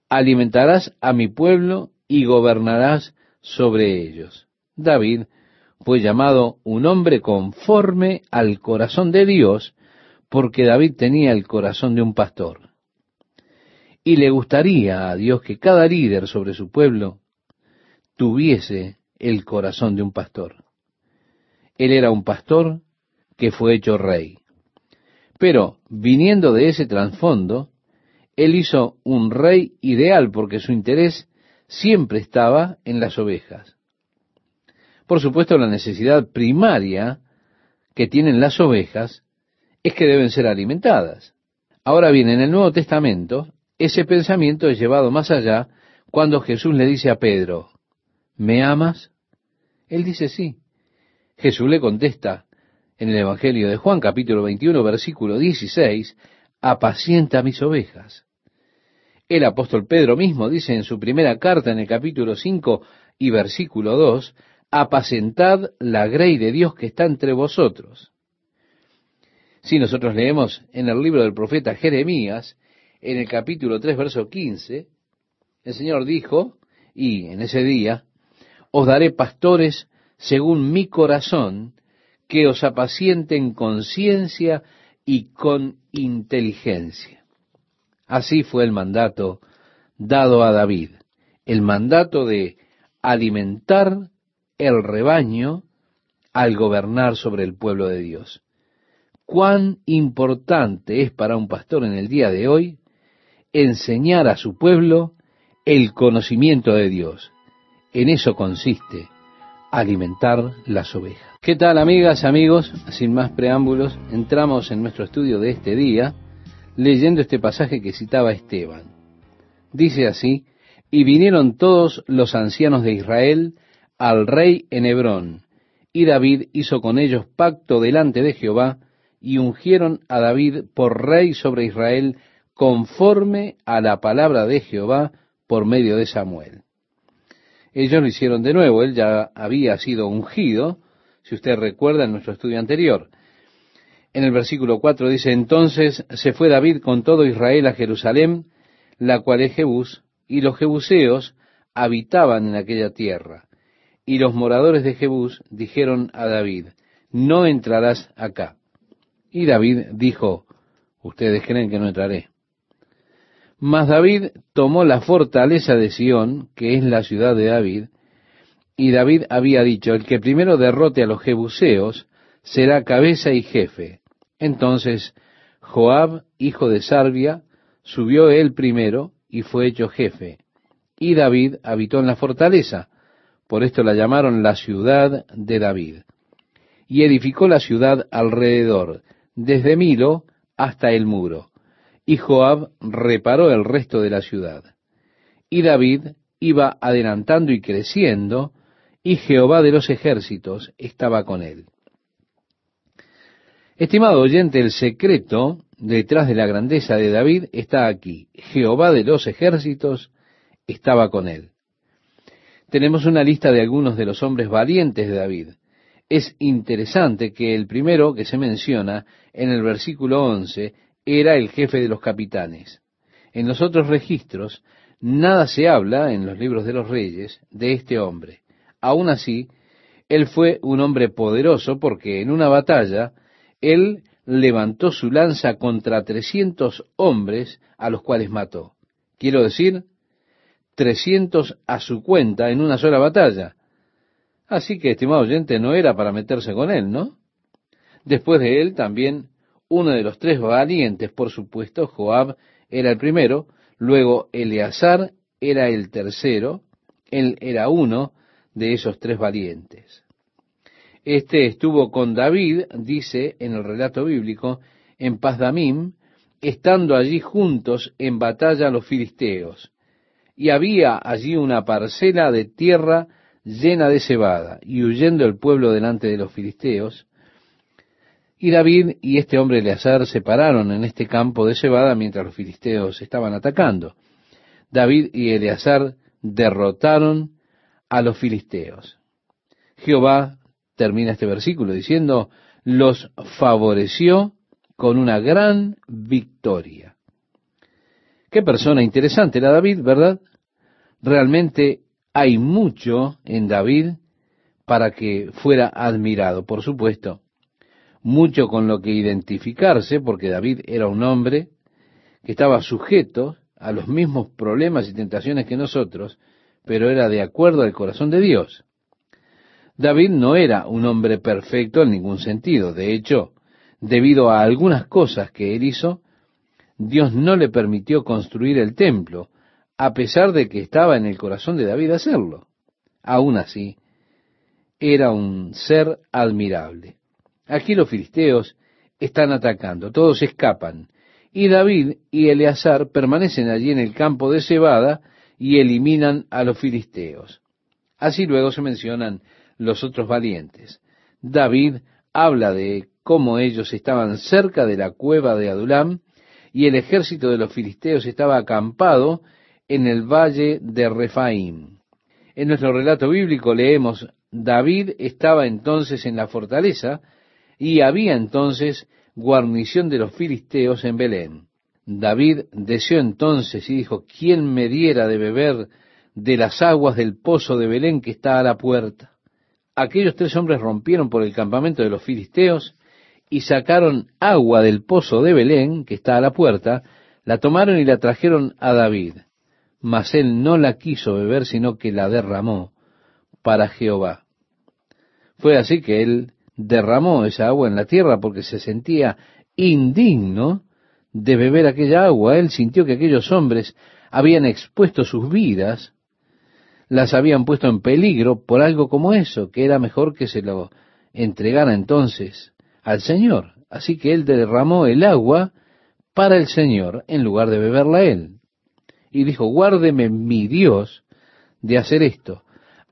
S1: alimentarás a mi pueblo y gobernarás sobre ellos. David fue llamado un hombre conforme al corazón de Dios, porque David tenía el corazón de un pastor. Y le gustaría a Dios que cada líder sobre su pueblo tuviese el corazón de un pastor. Él era un pastor que fue hecho rey. Pero, viniendo de ese trasfondo, él hizo un rey ideal porque su interés siempre estaba en las ovejas. Por supuesto, la necesidad primaria que tienen las ovejas es que deben ser alimentadas. Ahora bien, en el Nuevo Testamento, ese pensamiento es llevado más allá cuando Jesús le dice a Pedro, ¿me amas? Él dice sí. Jesús le contesta, en el Evangelio de Juan capítulo 21 versículo 16, apacienta mis ovejas. El apóstol Pedro mismo dice en su primera carta en el capítulo 5 y versículo 2, apacentad la grey de Dios que está entre vosotros. Si nosotros leemos en el libro del profeta Jeremías, en el capítulo 3, verso 15, el Señor dijo, y en ese día, os daré pastores según mi corazón, que os apacienten con ciencia y con inteligencia. Así fue el mandato dado a David, el mandato de alimentar el rebaño al gobernar sobre el pueblo de Dios. Cuán importante es para un pastor en el día de hoy enseñar a su pueblo el conocimiento de Dios. En eso consiste alimentar las ovejas. ¿Qué tal amigas, amigos? Sin más preámbulos, entramos en nuestro estudio de este día leyendo este pasaje que citaba Esteban. Dice así, y vinieron todos los ancianos de Israel al rey en Hebrón, y David hizo con ellos pacto delante de Jehová, y ungieron a David por rey sobre Israel conforme a la palabra de Jehová por medio de Samuel. Ellos lo hicieron de nuevo, él ya había sido ungido, si usted recuerda en nuestro estudio anterior. En el versículo 4 dice, entonces se fue David con todo Israel a Jerusalén, la cual es Jebús, y los jebuseos habitaban en aquella tierra. Y los moradores de Jebús dijeron a David, no entrarás acá. Y David dijo, ustedes creen que no entraré. Mas David tomó la fortaleza de Sión, que es la ciudad de David, y David había dicho, el que primero derrote a los jebuseos será cabeza y jefe. Entonces Joab, hijo de Sarbia, subió él primero y fue hecho jefe. Y David habitó en la fortaleza, por esto la llamaron la ciudad de David. Y edificó la ciudad alrededor, desde Milo hasta el muro y Joab reparó el resto de la ciudad. Y David iba adelantando y creciendo, y Jehová de los ejércitos estaba con él. Estimado oyente, el secreto detrás de la grandeza de David está aquí. Jehová de los ejércitos estaba con él. Tenemos una lista de algunos de los hombres valientes de David. Es interesante que el primero que se menciona en el versículo 11 era el jefe de los capitanes. En los otros registros, nada se habla en los libros de los reyes de este hombre. Aún así, él fue un hombre poderoso porque en una batalla él levantó su lanza contra trescientos hombres a los cuales mató. Quiero decir, trescientos a su cuenta en una sola batalla. Así que, estimado oyente, no era para meterse con él, ¿no? Después de él también uno de los tres valientes, por supuesto, Joab era el primero, luego Eleazar era el tercero, él era uno de esos tres valientes. Este estuvo con David, dice en el relato bíblico, en Pazdamim, estando allí juntos en batalla los filisteos. Y había allí una parcela de tierra llena de cebada, y huyendo el pueblo delante de los filisteos, y David y este hombre Eleazar se pararon en este campo de cebada mientras los filisteos estaban atacando. David y Eleazar derrotaron a los filisteos. Jehová termina este versículo diciendo, los favoreció con una gran victoria. Qué persona interesante era David, ¿verdad? Realmente hay mucho en David para que fuera admirado, por supuesto mucho con lo que identificarse, porque David era un hombre que estaba sujeto a los mismos problemas y tentaciones que nosotros, pero era de acuerdo al corazón de Dios. David no era un hombre perfecto en ningún sentido. De hecho, debido a algunas cosas que él hizo, Dios no le permitió construir el templo, a pesar de que estaba en el corazón de David hacerlo. Aún así, era un ser admirable. Aquí los filisteos están atacando, todos escapan, y David y Eleazar permanecen allí en el campo de cebada y eliminan a los filisteos. Así luego se mencionan los otros valientes. David habla de cómo ellos estaban cerca de la cueva de Adulam y el ejército de los filisteos estaba acampado en el valle de Refaim. En nuestro relato bíblico leemos, David estaba entonces en la fortaleza, y había entonces guarnición de los filisteos en Belén. David deseó entonces y dijo, ¿quién me diera de beber de las aguas del pozo de Belén que está a la puerta? Aquellos tres hombres rompieron por el campamento de los filisteos y sacaron agua del pozo de Belén que está a la puerta, la tomaron y la trajeron a David. Mas él no la quiso beber, sino que la derramó para Jehová. Fue así que él derramó esa agua en la tierra porque se sentía indigno de beber aquella agua. Él sintió que aquellos hombres habían expuesto sus vidas, las habían puesto en peligro por algo como eso, que era mejor que se lo entregara entonces al Señor. Así que él derramó el agua para el Señor en lugar de beberla él. Y dijo, guárdeme mi Dios de hacer esto.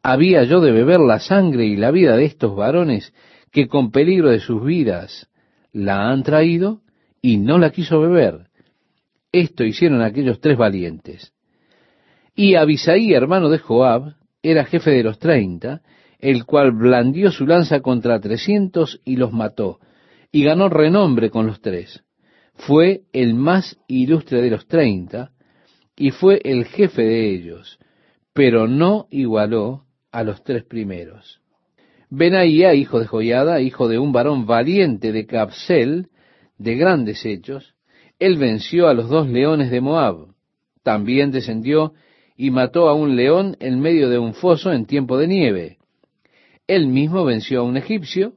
S1: ¿Había yo de beber la sangre y la vida de estos varones que con peligro de sus vidas la han traído? Y no la quiso beber. Esto hicieron aquellos tres valientes. Y Abisaí, hermano de Joab, era jefe de los treinta, el cual blandió su lanza contra trescientos y los mató, y ganó renombre con los tres. Fue el más ilustre de los treinta, y fue el jefe de ellos, pero no igualó a los tres primeros. Benaía, hijo de Joyada, hijo de un varón valiente de Capsel, de grandes hechos, él venció a los dos leones de Moab. También descendió y mató a un león en medio de un foso en tiempo de nieve. Él mismo venció a un egipcio,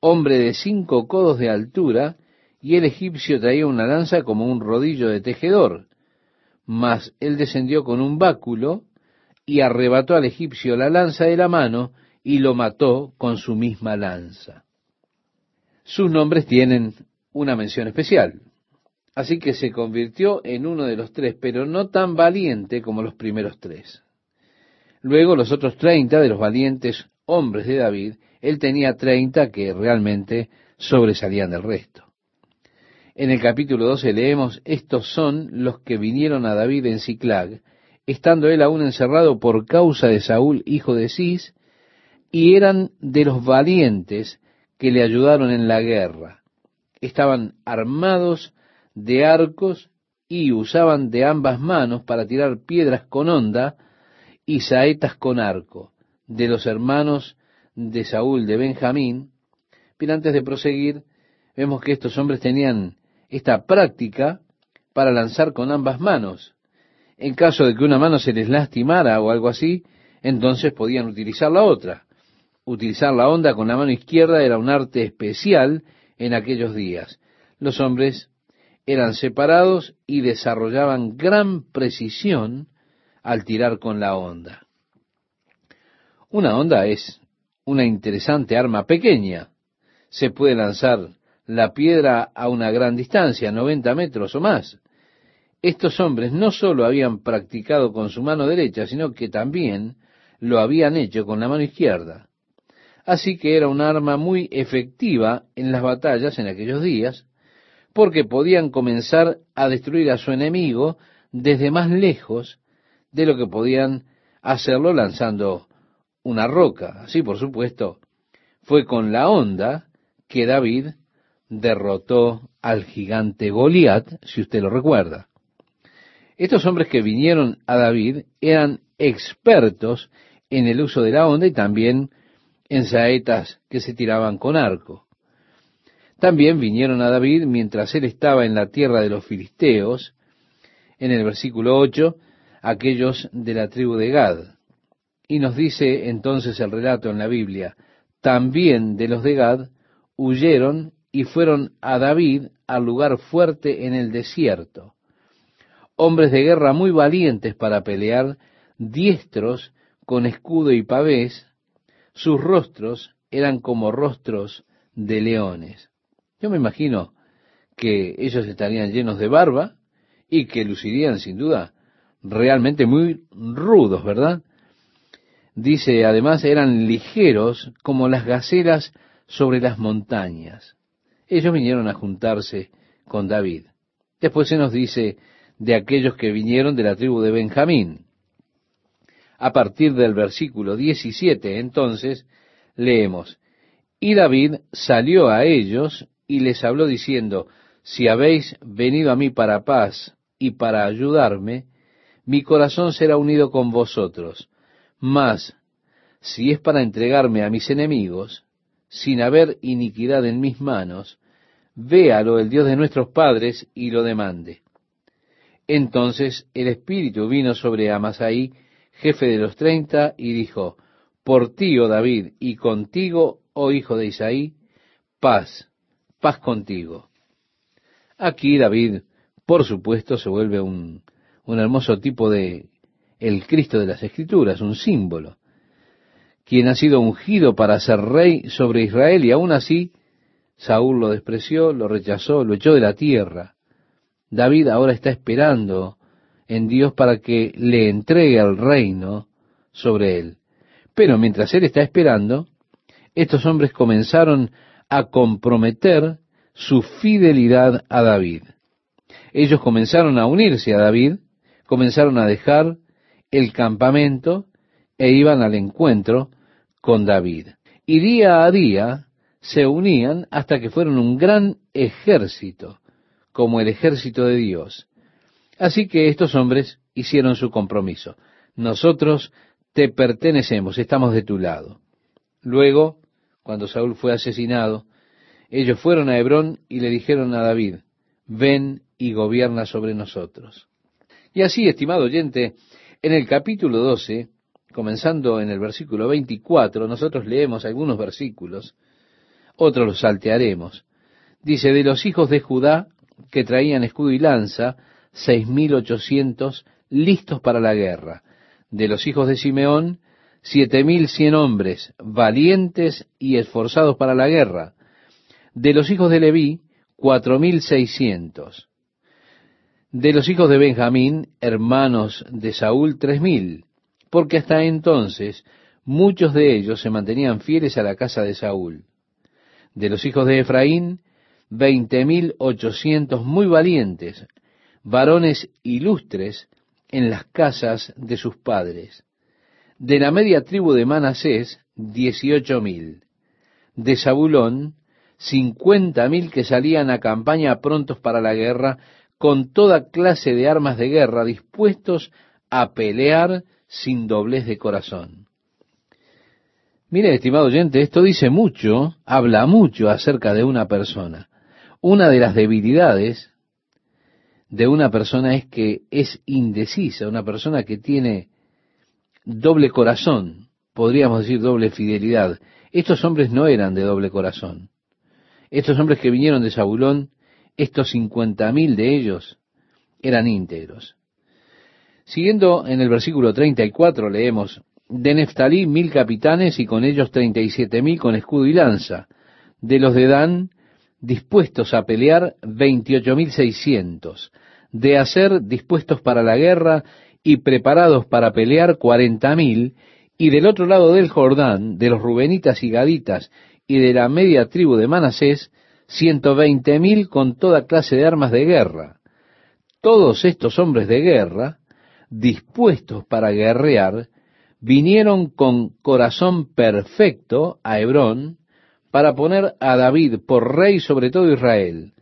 S1: hombre de cinco codos de altura, y el egipcio traía una lanza como un rodillo de tejedor. Mas él descendió con un báculo y arrebató al egipcio la lanza de la mano y lo mató con su misma lanza. Sus nombres tienen una mención especial. Así que se convirtió en uno de los tres, pero no tan valiente como los primeros tres. Luego los otros treinta de los valientes hombres de David, él tenía treinta que realmente sobresalían del resto. En el capítulo 12 leemos, estos son los que vinieron a David en Ciclag, estando él aún encerrado por causa de Saúl, hijo de Cis, y eran de los valientes que le ayudaron en la guerra. Estaban armados de arcos y usaban de ambas manos para tirar piedras con honda y saetas con arco, de los hermanos de Saúl de Benjamín. Pero antes de proseguir, vemos que estos hombres tenían esta práctica para lanzar con ambas manos. En caso de que una mano se les lastimara o algo así, entonces podían utilizar la otra. Utilizar la honda con la mano izquierda era un arte especial en aquellos días. Los hombres eran separados y desarrollaban gran precisión al tirar con la onda. Una onda es una interesante arma pequeña. Se puede lanzar la piedra a una gran distancia, 90 metros o más. Estos hombres no solo habían practicado con su mano derecha, sino que también lo habían hecho con la mano izquierda. Así que era un arma muy efectiva en las batallas en aquellos días, porque podían comenzar a destruir a su enemigo desde más lejos de lo que podían hacerlo lanzando una roca. Así, por supuesto, fue con la onda que David derrotó al gigante Goliat, si usted lo recuerda. Estos hombres que vinieron a David eran expertos en el uso de la onda y también en saetas que se tiraban con arco. También vinieron a David mientras él estaba en la tierra de los filisteos, en el versículo 8, aquellos de la tribu de Gad. Y nos dice entonces el relato en la Biblia, también de los de Gad huyeron y fueron a David al lugar fuerte en el desierto. Hombres de guerra muy valientes para pelear, diestros con escudo y pavés, sus rostros eran como rostros de leones. Yo me imagino que ellos estarían llenos de barba y que lucirían sin duda realmente muy rudos, ¿verdad? Dice, además, eran ligeros como las gaceras sobre las montañas. Ellos vinieron a juntarse con David. Después se nos dice de aquellos que vinieron de la tribu de Benjamín. A partir del versículo 17, entonces, leemos, y David salió a ellos y les habló diciendo, si habéis venido a mí para paz y para ayudarme, mi corazón será unido con vosotros. Mas, si es para entregarme a mis enemigos, sin haber iniquidad en mis manos, véalo el Dios de nuestros padres y lo demande. Entonces el Espíritu vino sobre Amasai, jefe de los treinta, y dijo, Por ti, oh David, y contigo, oh hijo de Isaí, paz, paz contigo. Aquí David, por supuesto, se vuelve un, un hermoso tipo de el Cristo de las Escrituras, un símbolo, quien ha sido ungido para ser rey sobre Israel y aún así Saúl lo despreció, lo rechazó, lo echó de la tierra. David ahora está esperando en Dios para que le entregue el reino sobre él. Pero mientras él está esperando, estos hombres comenzaron a comprometer su fidelidad a David. Ellos comenzaron a unirse a David, comenzaron a dejar el campamento e iban al encuentro con David. Y día a día se unían hasta que fueron un gran ejército, como el ejército de Dios. Así que estos hombres hicieron su compromiso. Nosotros te pertenecemos, estamos de tu lado. Luego, cuando Saúl fue asesinado, ellos fueron a Hebrón y le dijeron a David, ven y gobierna sobre nosotros. Y así, estimado oyente, en el capítulo 12, comenzando en el versículo 24, nosotros leemos algunos versículos, otros los saltearemos. Dice, de los hijos de Judá, que traían escudo y lanza, seis mil ochocientos listos para la guerra. De los hijos de Simeón, siete mil cien hombres, valientes y esforzados para la guerra. De los hijos de Leví, cuatro mil seiscientos. De los hijos de Benjamín, hermanos de Saúl, tres mil, porque hasta entonces muchos de ellos se mantenían fieles a la casa de Saúl. De los hijos de Efraín, veinte mil ochocientos muy valientes, varones ilustres en las casas de sus padres. De la media tribu de Manasés, dieciocho mil. De Zabulón, cincuenta mil que salían a campaña prontos para la guerra, con toda clase de armas de guerra, dispuestos a pelear sin doblez de corazón. Mire, estimado oyente, esto dice mucho, habla mucho acerca de una persona. Una de las debilidades de una persona es que es indecisa, una persona que tiene doble corazón, podríamos decir doble fidelidad. Estos hombres no eran de doble corazón. Estos hombres que vinieron de Zabulón, estos cincuenta mil de ellos, eran íntegros. Siguiendo en el versículo 34 leemos, de Neftalí mil capitanes y con ellos treinta y siete mil con escudo y lanza. De los de Dan, dispuestos a pelear, veintiocho mil seiscientos. De hacer, dispuestos para la guerra y preparados para pelear, cuarenta mil. Y del otro lado del Jordán, de los Rubenitas y Gaditas y de la media tribu de Manasés, ciento veinte mil con toda clase de armas de guerra. Todos estos hombres de guerra, dispuestos para guerrear, vinieron con corazón perfecto a Hebrón para poner a David por rey sobre todo Israel.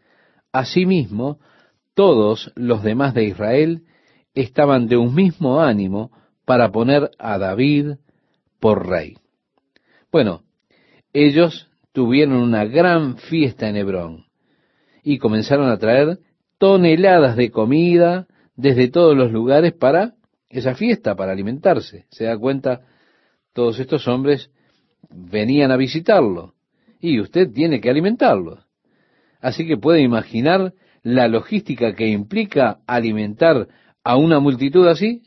S1: Asimismo, todos los demás de Israel estaban de un mismo ánimo para poner a David por rey. Bueno, ellos tuvieron una gran fiesta en Hebrón y comenzaron a traer toneladas de comida desde todos los lugares para esa fiesta, para alimentarse. Se da cuenta, todos estos hombres venían a visitarlo y usted tiene que alimentarlo. Así que puede imaginar la logística que implica alimentar a una multitud así.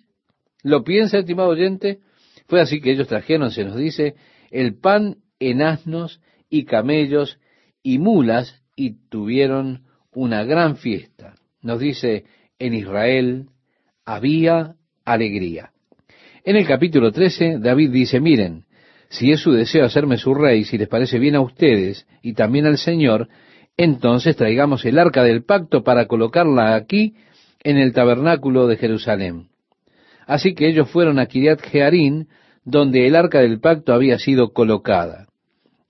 S1: ¿Lo piensa, estimado oyente? Fue así que ellos trajeron, se nos dice, el pan en asnos y camellos y mulas y tuvieron una gran fiesta. Nos dice, en Israel había alegría. En el capítulo 13, David dice, miren, si es su deseo hacerme su rey, si les parece bien a ustedes y también al Señor, entonces traigamos el arca del pacto para colocarla aquí en el tabernáculo de Jerusalén. Así que ellos fueron a Kiriat Jearín, donde el arca del pacto había sido colocada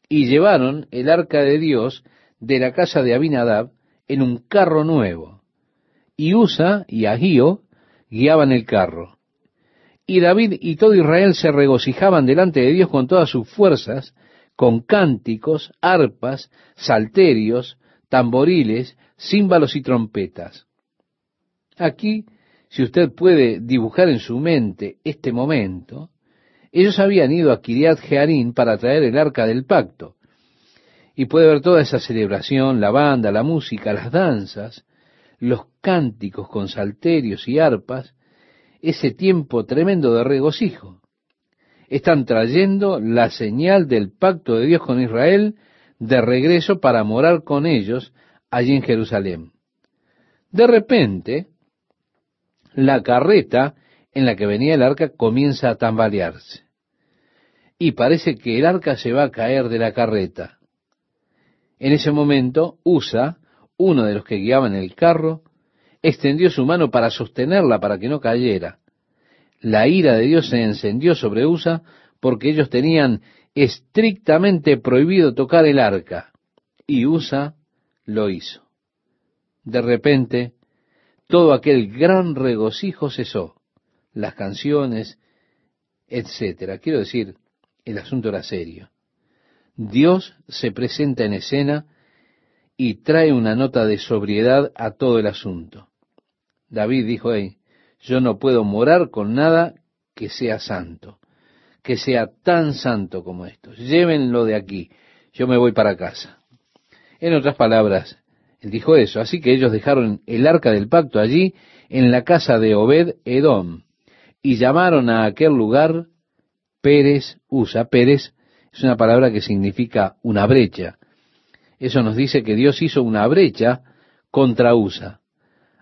S1: y llevaron el arca de Dios de la casa de Abinadab en un carro nuevo. Y Usa y Agío guiaban el carro. Y David y todo Israel se regocijaban delante de Dios con todas sus fuerzas, con cánticos, arpas, salterios, tamboriles, címbalos y trompetas. Aquí, si usted puede dibujar en su mente este momento, ellos habían ido a Kiriat Jearín para traer el arca del pacto. Y puede ver toda esa celebración, la banda, la música, las danzas, los cánticos con salterios y arpas. Ese tiempo tremendo de regocijo. Están trayendo la señal del pacto de Dios con Israel de regreso para morar con ellos allí en Jerusalén. De repente, la carreta en la que venía el arca comienza a tambalearse. Y parece que el arca se va a caer de la carreta. En ese momento, Usa, uno de los que guiaban el carro, extendió su mano para sostenerla para que no cayera. La ira de Dios se encendió sobre Usa porque ellos tenían estrictamente prohibido tocar el arca. Y Usa lo hizo. De repente, todo aquel gran regocijo cesó. Las canciones, etcétera. Quiero decir, el asunto era serio. Dios se presenta en escena y trae una nota de sobriedad a todo el asunto. David dijo, hey, yo no puedo morar con nada que sea santo, que sea tan santo como esto. Llévenlo de aquí, yo me voy para casa. En otras palabras, él dijo eso, así que ellos dejaron el arca del pacto allí en la casa de Obed Edom y llamaron a aquel lugar Pérez Usa. Pérez es una palabra que significa una brecha. Eso nos dice que Dios hizo una brecha contra Usa.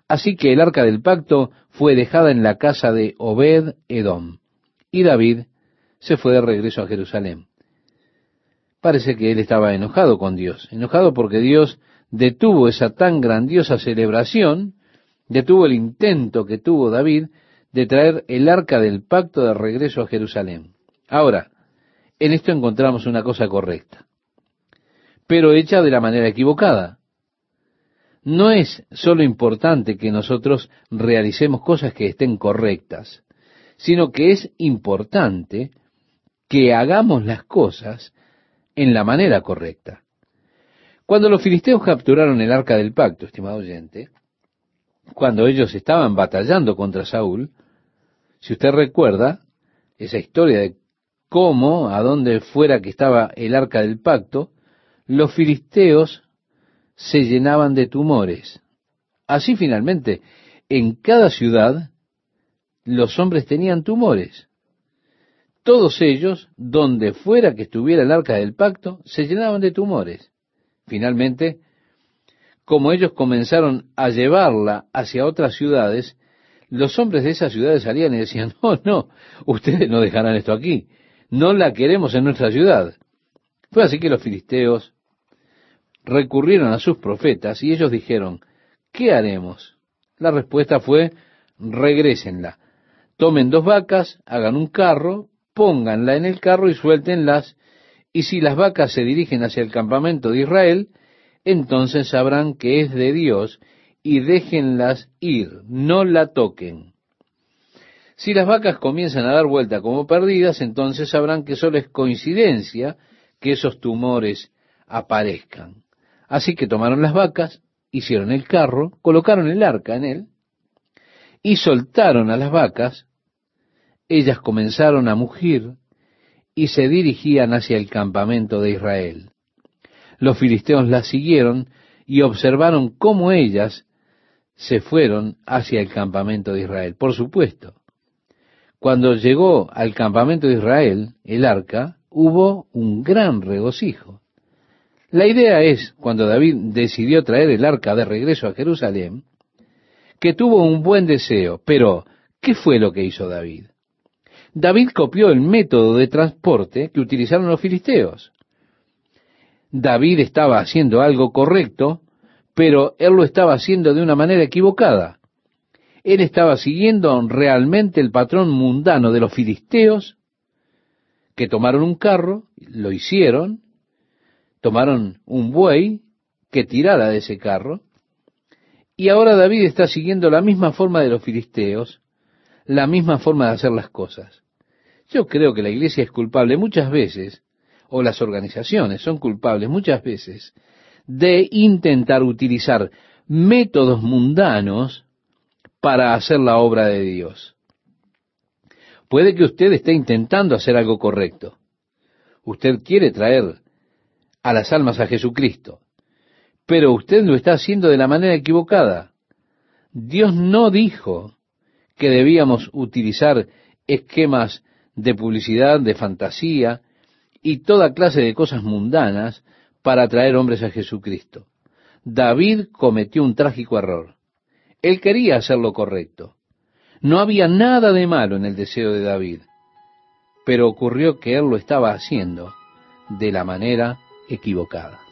S1: Así que el arca del pacto fue dejada en la casa de Obed Edom. Y David se fue de regreso a Jerusalén. Parece que él estaba enojado con Dios, enojado porque Dios detuvo esa tan grandiosa celebración, detuvo el intento que tuvo David de traer el arca del pacto de regreso a Jerusalén. Ahora, en esto encontramos una cosa correcta, pero hecha de la manera equivocada. No es solo importante que nosotros realicemos cosas que estén correctas, sino que es importante que hagamos las cosas en la manera correcta. Cuando los filisteos capturaron el arca del pacto, estimado oyente, cuando ellos estaban batallando contra Saúl, si usted recuerda esa historia de cómo, a donde fuera que estaba el arca del pacto, los filisteos se llenaban de tumores. Así finalmente, en cada ciudad, los hombres tenían tumores. Todos ellos, donde fuera que estuviera el arca del pacto, se llenaban de tumores. Finalmente, como ellos comenzaron a llevarla hacia otras ciudades, los hombres de esas ciudades salían y decían, no, no, ustedes no dejarán esto aquí, no la queremos en nuestra ciudad. Fue así que los filisteos recurrieron a sus profetas y ellos dijeron, ¿qué haremos? La respuesta fue, regrésenla, tomen dos vacas, hagan un carro, pónganla en el carro y suéltenlas, y si las vacas se dirigen hacia el campamento de Israel, entonces sabrán que es de Dios y déjenlas ir, no la toquen. Si las vacas comienzan a dar vuelta como perdidas, entonces sabrán que solo es coincidencia que esos tumores aparezcan. Así que tomaron las vacas, hicieron el carro, colocaron el arca en él y soltaron a las vacas ellas comenzaron a mugir y se dirigían hacia el campamento de Israel. Los filisteos las siguieron y observaron cómo ellas se fueron hacia el campamento de Israel. Por supuesto, cuando llegó al campamento de Israel el arca, hubo un gran regocijo. La idea es, cuando David decidió traer el arca de regreso a Jerusalén, que tuvo un buen deseo, pero ¿qué fue lo que hizo David? David copió el método de transporte que utilizaron los filisteos. David estaba haciendo algo correcto, pero él lo estaba haciendo de una manera equivocada. Él estaba siguiendo realmente el patrón mundano de los filisteos, que tomaron un carro, lo hicieron, tomaron un buey que tirara de ese carro, y ahora David está siguiendo la misma forma de los filisteos, la misma forma de hacer las cosas. Yo creo que la iglesia es culpable muchas veces, o las organizaciones son culpables muchas veces, de intentar utilizar métodos mundanos para hacer la obra de Dios. Puede que usted esté intentando hacer algo correcto. Usted quiere traer a las almas a Jesucristo, pero usted lo está haciendo de la manera equivocada. Dios no dijo que debíamos utilizar esquemas de publicidad, de fantasía y toda clase de cosas mundanas para atraer hombres a Jesucristo. David cometió un trágico error. Él quería hacer lo correcto. No había nada de malo en el deseo de David, pero ocurrió que él lo estaba haciendo de la manera equivocada.